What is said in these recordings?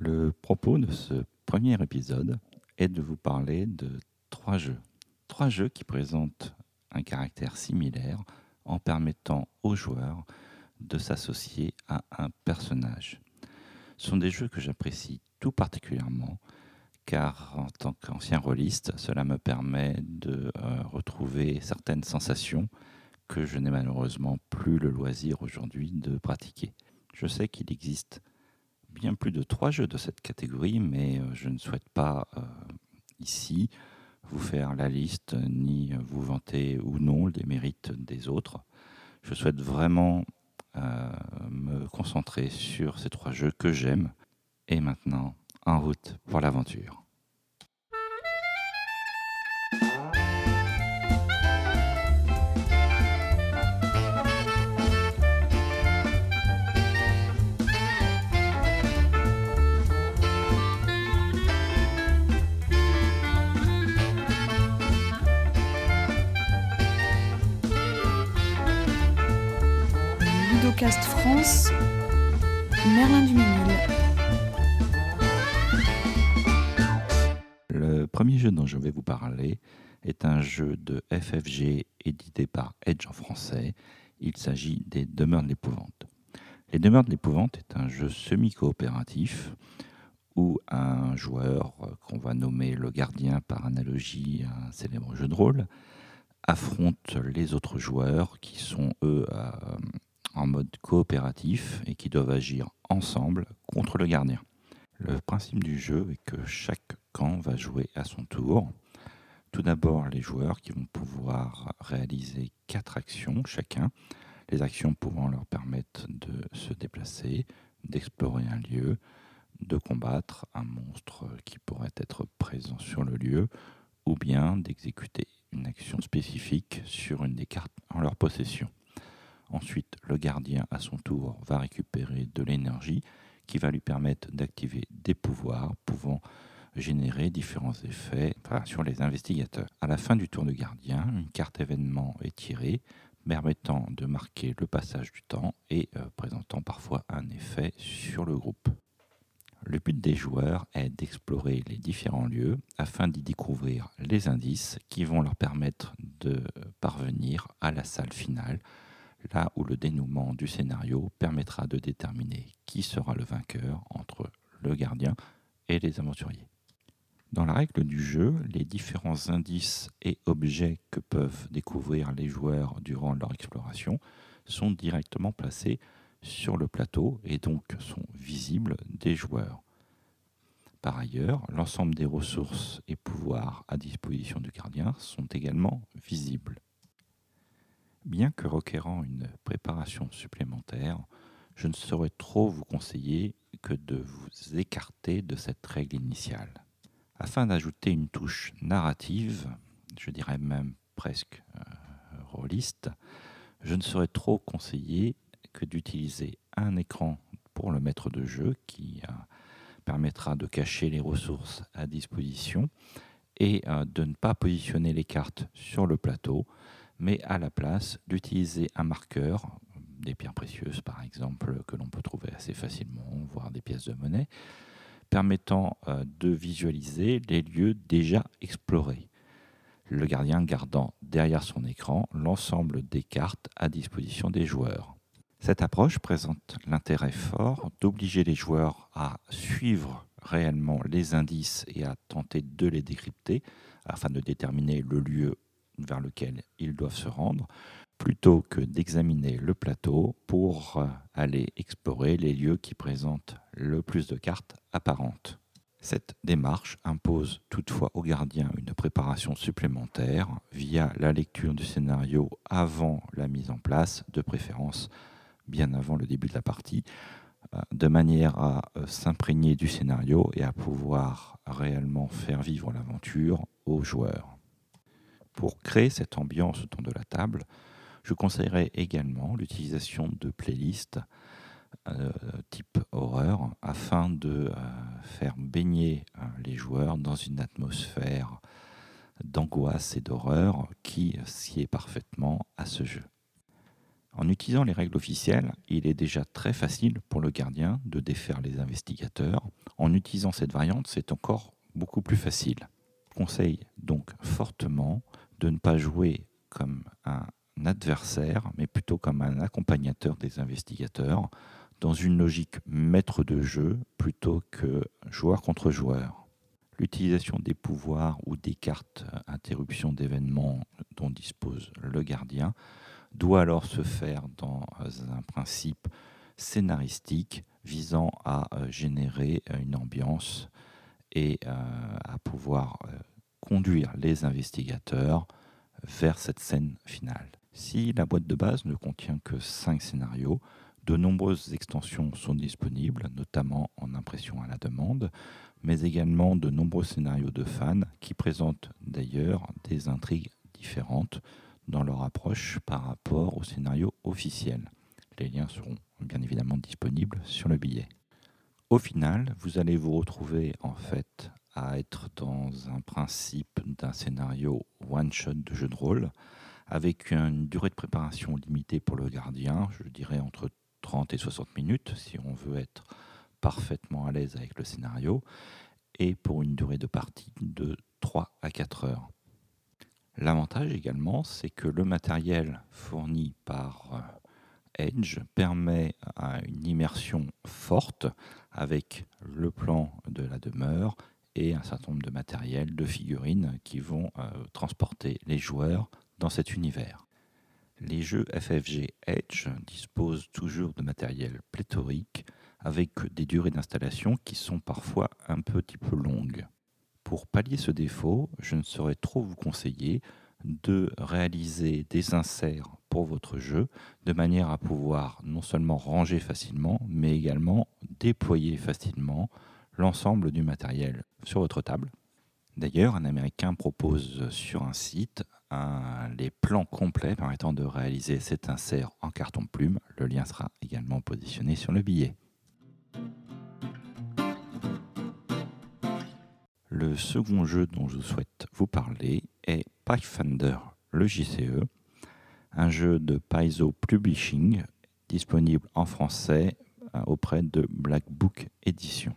Le propos de ce premier épisode est de vous parler de trois jeux. Trois jeux qui présentent un caractère similaire en permettant aux joueurs de s'associer à un personnage. Ce sont des jeux que j'apprécie tout particulièrement car en tant qu'ancien rôliste, cela me permet de euh, retrouver certaines sensations que je n'ai malheureusement plus le loisir aujourd'hui de pratiquer. Je sais qu'il existe bien plus de trois jeux de cette catégorie, mais euh, je ne souhaite pas euh, ici vous faire la liste ni vous vanter ou non des mérites des autres. Je souhaite vraiment euh, me concentrer sur ces trois jeux que j'aime. Et maintenant, en route pour l'aventure. France, Merlin Le premier jeu dont je vais vous parler est un jeu de FFG édité par Edge en français. Il s'agit des Demeures de l'épouvante. Les Demeures de l'épouvante est un jeu semi-coopératif où un joueur qu'on va nommer le gardien par analogie à un célèbre jeu de rôle affronte les autres joueurs qui sont eux en mode coopératif et qui doivent agir ensemble contre le gardien. Le principe du jeu est que chaque camp va jouer à son tour. Tout d'abord, les joueurs qui vont pouvoir réaliser quatre actions chacun, les actions pouvant leur permettre de se déplacer, d'explorer un lieu, de combattre un monstre qui pourrait être présent sur le lieu, ou bien d'exécuter une action spécifique sur une des cartes en leur possession. Ensuite, le gardien, à son tour, va récupérer de l'énergie qui va lui permettre d'activer des pouvoirs pouvant générer différents effets sur les investigateurs. À la fin du tour de gardien, une carte événement est tirée permettant de marquer le passage du temps et euh, présentant parfois un effet sur le groupe. Le but des joueurs est d'explorer les différents lieux afin d'y découvrir les indices qui vont leur permettre de parvenir à la salle finale là où le dénouement du scénario permettra de déterminer qui sera le vainqueur entre le gardien et les aventuriers. Dans la règle du jeu, les différents indices et objets que peuvent découvrir les joueurs durant leur exploration sont directement placés sur le plateau et donc sont visibles des joueurs. Par ailleurs, l'ensemble des ressources et pouvoirs à disposition du gardien sont également visibles. Bien que requérant une préparation supplémentaire, je ne saurais trop vous conseiller que de vous écarter de cette règle initiale. Afin d'ajouter une touche narrative, je dirais même presque euh, rôliste, je ne saurais trop conseiller que d'utiliser un écran pour le maître de jeu qui euh, permettra de cacher les ressources à disposition et euh, de ne pas positionner les cartes sur le plateau mais à la place d'utiliser un marqueur, des pierres précieuses par exemple, que l'on peut trouver assez facilement, voire des pièces de monnaie, permettant euh, de visualiser les lieux déjà explorés. Le gardien gardant derrière son écran l'ensemble des cartes à disposition des joueurs. Cette approche présente l'intérêt fort d'obliger les joueurs à suivre réellement les indices et à tenter de les décrypter afin de déterminer le lieu vers lequel ils doivent se rendre, plutôt que d'examiner le plateau pour euh, aller explorer les lieux qui présentent le plus de cartes apparentes. Cette démarche impose toutefois au gardien une préparation supplémentaire via la lecture du scénario avant la mise en place, de préférence bien avant le début de la partie, euh, de manière à euh, s'imprégner du scénario et à pouvoir réellement faire vivre l'aventure aux joueurs. Pour créer cette ambiance autour de la table, je conseillerais également l'utilisation de playlists euh, type horreur afin de euh, faire baigner euh, les joueurs dans une atmosphère d'angoisse et d'horreur qui sied parfaitement à ce jeu. En utilisant les règles officielles, il est déjà très facile pour le gardien de défaire les investigateurs. En utilisant cette variante, c'est encore beaucoup plus facile. Je conseille donc fortement de ne pas jouer comme un adversaire, mais plutôt comme un accompagnateur des investigateurs, dans une logique maître de jeu plutôt que joueur contre joueur. L'utilisation des pouvoirs ou des cartes interruption d'événements dont dispose le gardien doit alors se faire dans un principe scénaristique visant à générer une ambiance et euh, à pouvoir euh, conduire les investigateurs vers cette scène finale. Si la boîte de base ne contient que 5 scénarios, de nombreuses extensions sont disponibles, notamment en impression à la demande, mais également de nombreux scénarios de fans qui présentent d'ailleurs des intrigues différentes dans leur approche par rapport au scénario officiel. Les liens seront bien évidemment disponibles sur le billet. Au final, vous allez vous retrouver en fait à être dans un principe d'un scénario one-shot de jeu de rôle, avec une durée de préparation limitée pour le gardien, je dirais entre 30 et 60 minutes si on veut être parfaitement à l'aise avec le scénario, et pour une durée de partie de 3 à 4 heures. L'avantage également, c'est que le matériel fourni par euh, Edge permet une immersion forte avec le plan de la demeure et un certain nombre de matériels, de figurines qui vont euh, transporter les joueurs dans cet univers. Les jeux FFG Edge disposent toujours de matériel pléthorique avec des durées d'installation qui sont parfois un petit peu longues. Pour pallier ce défaut, je ne saurais trop vous conseiller de réaliser des inserts pour votre jeu de manière à pouvoir non seulement ranger facilement, mais également déployer facilement l'ensemble du matériel sur votre table. D'ailleurs, un Américain propose sur un site les plans complets permettant de réaliser cet insert en carton plume. Le lien sera également positionné sur le billet. Le second jeu dont je souhaite vous parler est Pathfinder, le JCE, un jeu de Paizo Publishing disponible en français euh, auprès de Black Book Edition.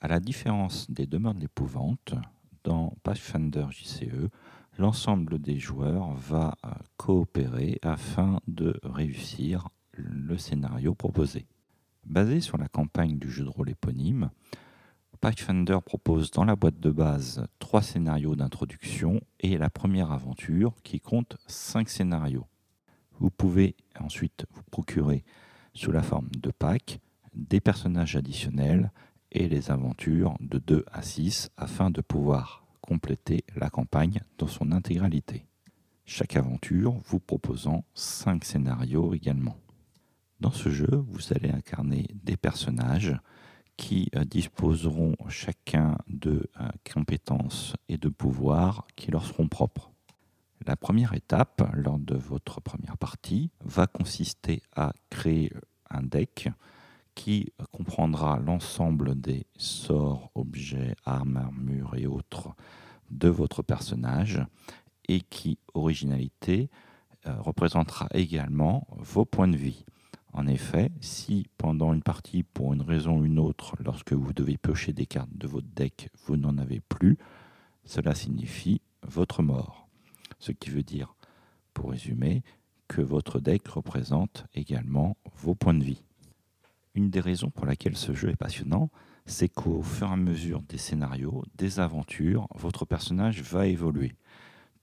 À la différence des demeures de l'épouvante, dans Pathfinder JCE, l'ensemble des joueurs va euh, coopérer afin de réussir le scénario proposé. Basé sur la campagne du jeu de rôle éponyme, Pathfinder propose dans la boîte de base trois scénarios d'introduction et la première aventure qui compte cinq scénarios. Vous pouvez ensuite vous procurer sous la forme de packs des personnages additionnels et les aventures de 2 à 6 afin de pouvoir compléter la campagne dans son intégralité. Chaque aventure vous proposant 5 scénarios également. Dans ce jeu, vous allez incarner des personnages qui euh, disposeront chacun de euh, compétences et de pouvoirs qui leur seront propres. La première étape, lors de votre première partie, va consister à créer un deck qui comprendra l'ensemble des sorts, objets, armes, armures et autres de votre personnage et qui, originalité, euh, représentera également vos points de vie. En effet, si pendant une partie, pour une raison ou une autre, lorsque vous devez piocher des cartes de votre deck, vous n'en avez plus, cela signifie votre mort. Ce qui veut dire, pour résumer, que votre deck représente également vos points de vie. Une des raisons pour laquelle ce jeu est passionnant, c'est qu'au fur et à mesure des scénarios, des aventures, votre personnage va évoluer.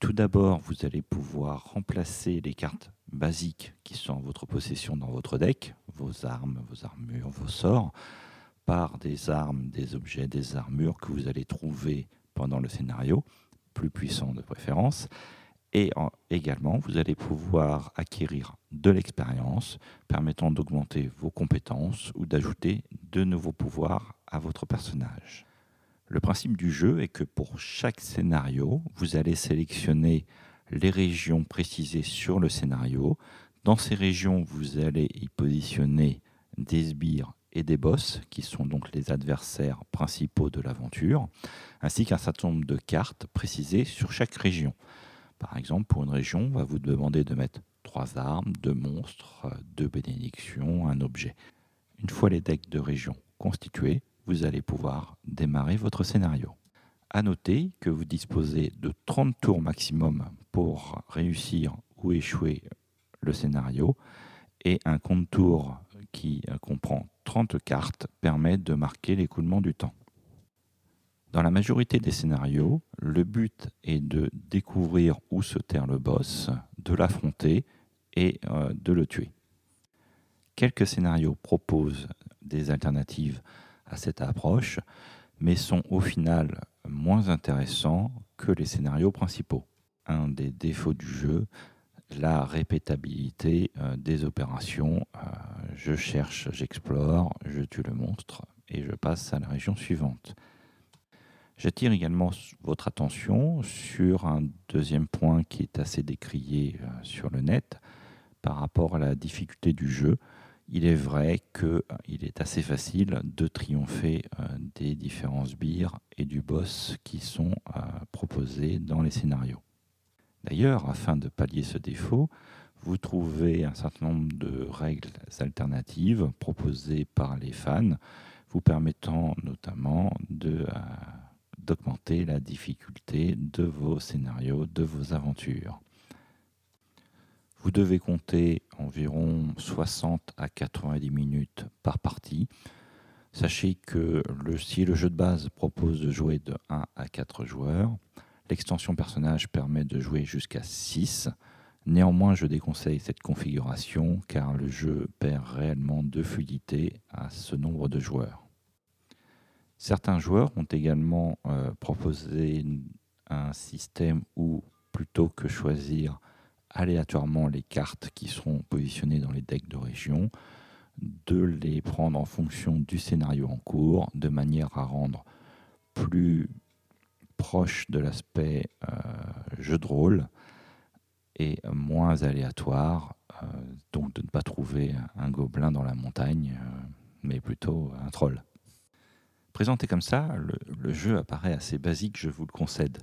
Tout d'abord, vous allez pouvoir remplacer les cartes basiques qui sont en votre possession dans votre deck, vos armes, vos armures, vos sorts, par des armes, des objets, des armures que vous allez trouver pendant le scénario, plus puissants de préférence. Et également, vous allez pouvoir acquérir de l'expérience permettant d'augmenter vos compétences ou d'ajouter de nouveaux pouvoirs à votre personnage. Le principe du jeu est que pour chaque scénario, vous allez sélectionner les régions précisées sur le scénario. Dans ces régions, vous allez y positionner des sbires et des boss, qui sont donc les adversaires principaux de l'aventure, ainsi qu'un certain nombre de cartes précisées sur chaque région. Par exemple, pour une région, on va vous demander de mettre trois armes, deux monstres, deux bénédictions, un objet. Une fois les decks de région constitués, vous allez pouvoir démarrer votre scénario. À noter que vous disposez de 30 tours maximum pour réussir ou échouer le scénario et un compte tour qui comprend 30 cartes permet de marquer l'écoulement du temps. Dans la majorité des scénarios, le but est de découvrir où se terre le boss, de l'affronter et euh, de le tuer. Quelques scénarios proposent des alternatives à cette approche, mais sont au final moins intéressants que les scénarios principaux. Un des défauts du jeu, la répétabilité euh, des opérations. Euh, je cherche, j'explore, je tue le monstre et je passe à la région suivante. J'attire également votre attention sur un deuxième point qui est assez décrié euh, sur le net par rapport à la difficulté du jeu. Il est vrai qu'il est assez facile de triompher des différents sbires et du boss qui sont proposés dans les scénarios. D'ailleurs, afin de pallier ce défaut, vous trouvez un certain nombre de règles alternatives proposées par les fans, vous permettant notamment euh, d'augmenter la difficulté de vos scénarios, de vos aventures. Vous devez compter environ 60 à 90 minutes par partie. Sachez que si le jeu de base propose de jouer de 1 à 4 joueurs, L'extension personnage permet de jouer jusqu'à 6. Néanmoins, je déconseille cette configuration car le jeu perd réellement de fluidité à ce nombre de joueurs. Certains joueurs ont également euh, proposé un système où, plutôt que choisir aléatoirement les cartes qui seront positionnées dans les decks de région, de les prendre en fonction du scénario en cours, de manière à rendre plus proche de l'aspect euh, jeu de rôle et moins aléatoire, euh, donc de ne pas trouver un gobelin dans la montagne, mais plutôt un troll. Présenté comme ça, le, jeu apparaît assez basique, je vous le concède.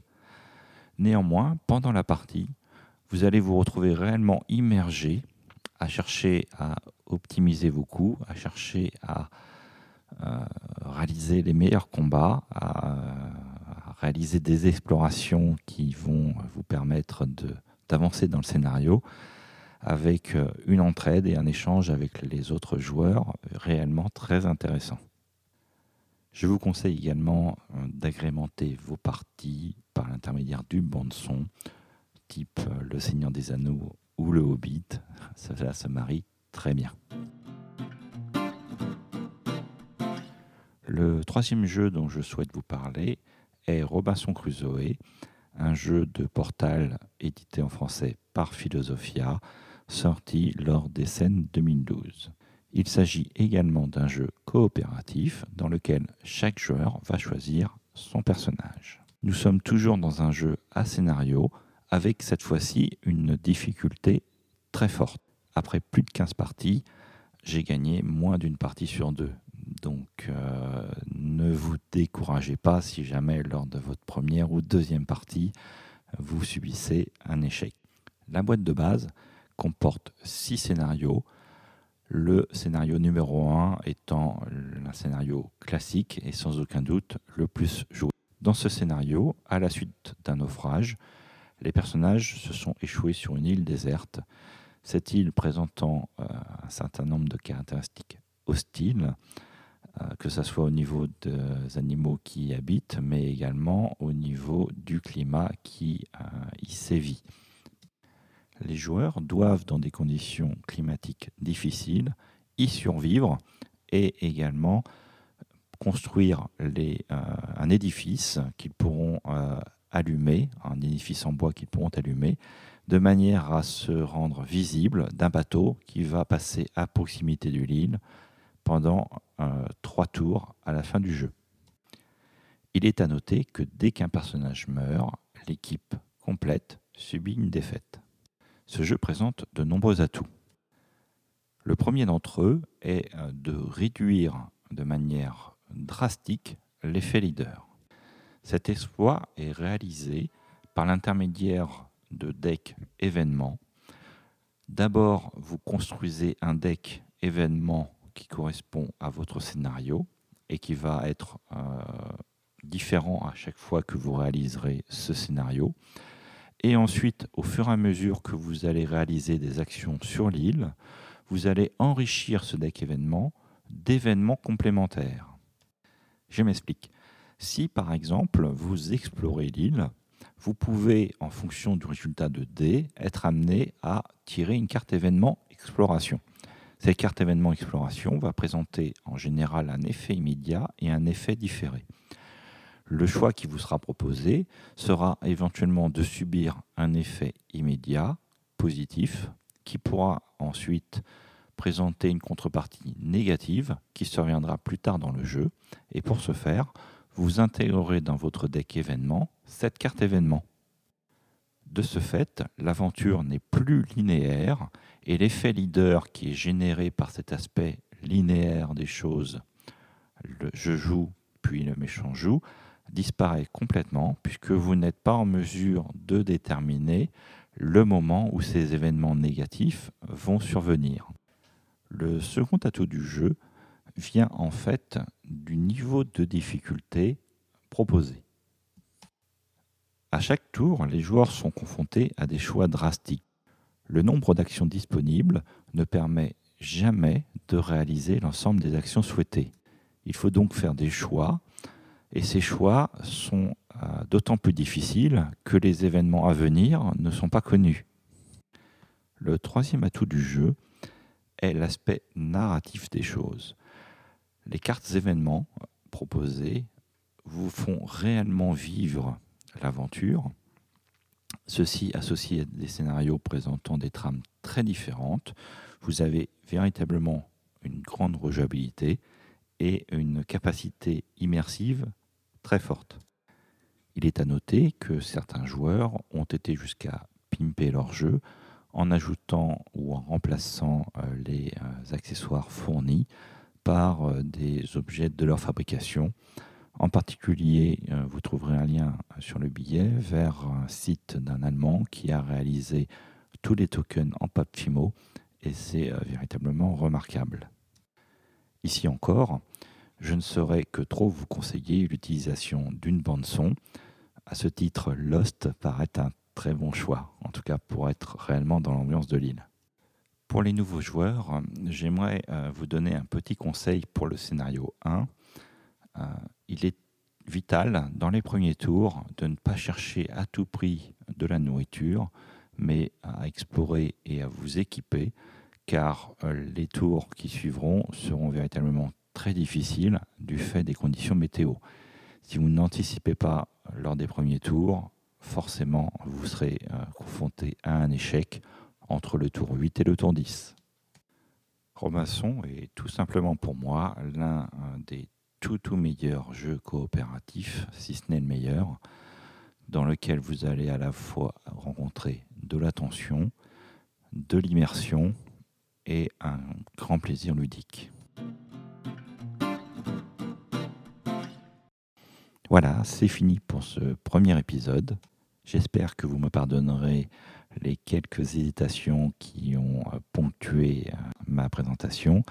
Néanmoins, pendant la partie, vous allez vous retrouver réellement immergé à chercher à optimiser vos coups, à chercher à réaliser les meilleurs combats, à réaliser des explorations qui vont vous permettre d'avancer dans le scénario avec euh, une entraide et un échange avec les autres joueurs réellement très intéressant. Je vous conseille également euh, d'agrémenter vos parties par l'intermédiaire du bande-son, type euh, Le Seigneur des Anneaux ou Le Hobbit. Ça, se marie très bien. Le troisième jeu dont je souhaite vous parler est Robinson Crusoe, un jeu de portal édité en français par Philosophia, sorti lors des scènes 2012. Il s'agit également d'un jeu coopératif dans lequel chaque joueur va choisir son personnage. Nous sommes toujours dans un jeu à scénario avec cette fois-ci une difficulté très forte. Après plus de 15 parties, j'ai gagné moins d'une partie sur deux. Donc euh, ne vous découragez pas si jamais lors de votre première ou deuxième partie, vous subissez un échec. La boîte de base comporte six scénarios, le scénario numéro 1 étant un scénario classique et sans aucun doute le plus joué. Dans ce scénario, à la suite d'un naufrage, les personnages se sont échoués sur une île déserte, cette île présentant euh, un certain nombre de caractéristiques hostiles, euh, que ce soit au niveau des animaux qui y habitent, mais également au niveau du climat qui euh, y sévit. Les joueurs doivent, dans des conditions climatiques difficiles, y survivre et également construire euh, un édifice qu'ils pourront allumer, un édifice en bois qu'ils pourront allumer, de manière à se rendre visible d'un bateau qui va passer à proximité de l'île pendant euh, trois tours à la fin du jeu. Il est à noter que dès qu'un personnage meurt, l'équipe complète subit une défaite. Ce jeu présente de nombreux atouts. Le premier d'entre eux est euh, de réduire de manière drastique l'effet leader. Cet exploit est réalisé par l'intermédiaire de decks événements D'abord, vous construisez un deck événement qui correspond à votre scénario et qui va être euh, différent à chaque fois que vous réaliserez ce scénario. Et ensuite, au fur et à mesure que vous allez réaliser des actions sur l'île, vous allez enrichir ce deck événement d'événements complémentaires. Je m'explique. Si par exemple vous explorez l'île, vous pouvez, en fonction du résultat de D, être amené à tirer une carte événement exploration. Cette carte événement exploration va présenter en général un effet immédiat et un effet différé. Le choix qui vous sera proposé sera éventuellement de subir un effet immédiat positif qui pourra ensuite présenter une contrepartie négative qui surviendra plus tard dans le jeu. Et pour ce faire, vous intégrerez dans votre deck événement cette carte événement. De ce fait, l'aventure n'est plus linéaire et l'effet leader qui est généré par cet aspect linéaire des choses, le je joue puis le méchant joue, disparaît complètement puisque vous n'êtes pas en mesure de déterminer le moment où ces événements négatifs vont survenir. Le second atout du jeu vient en fait du niveau de difficulté proposé. À chaque tour, les joueurs sont confrontés à des choix drastiques. Le nombre d'actions disponibles ne permet jamais de réaliser l'ensemble des actions souhaitées. Il faut donc faire des choix, et ces choix sont euh, d'autant plus difficiles que les événements à venir ne sont pas connus. Le troisième atout du jeu est l'aspect narratif des choses. Les cartes événements proposées vous font réellement vivre l'aventure. Ceci associé à des scénarios présentant des trames très différentes, vous avez véritablement une grande rejouabilité et une capacité immersive très forte. Il est à noter que certains joueurs ont été jusqu'à pimper leur jeu en ajoutant ou en remplaçant euh, les euh, accessoires fournis par euh, des objets de leur fabrication. En particulier, vous trouverez un lien sur le billet vers un site d'un Allemand qui a réalisé tous les tokens en PAPFIMO et c'est véritablement remarquable. Ici encore, je ne saurais que trop vous conseiller l'utilisation d'une bande son. À ce titre, Lost paraît un très bon choix, en tout cas pour être réellement dans l'ambiance de l'île. Pour les nouveaux joueurs, j'aimerais euh, vous donner un petit conseil pour le scénario 1. Euh, il est vital dans les premiers tours de ne pas chercher à tout prix de la nourriture, mais à explorer et à vous équiper, car euh, les tours qui suivront seront véritablement très difficile du fait des conditions météo. Si vous n'anticipez pas lors des premiers tours, forcément, vous serez euh, confronté à un échec entre le tour 8 et le tour 10. Robinson est tout simplement pour moi l'un euh, des tout tout meilleurs jeux coopératifs, si ce n'est le meilleur, dans lequel vous allez à la fois rencontrer de l'attention, de l'immersion et un grand plaisir ludique. Voilà, c'est fini pour ce premier épisode. J'espère que vous me pardonnerez les quelques hésitations qui ont euh, ponctué euh, ma présentation.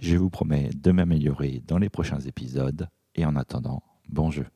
Je vous promets de m'améliorer dans les prochains épisodes et en attendant, bon jeu.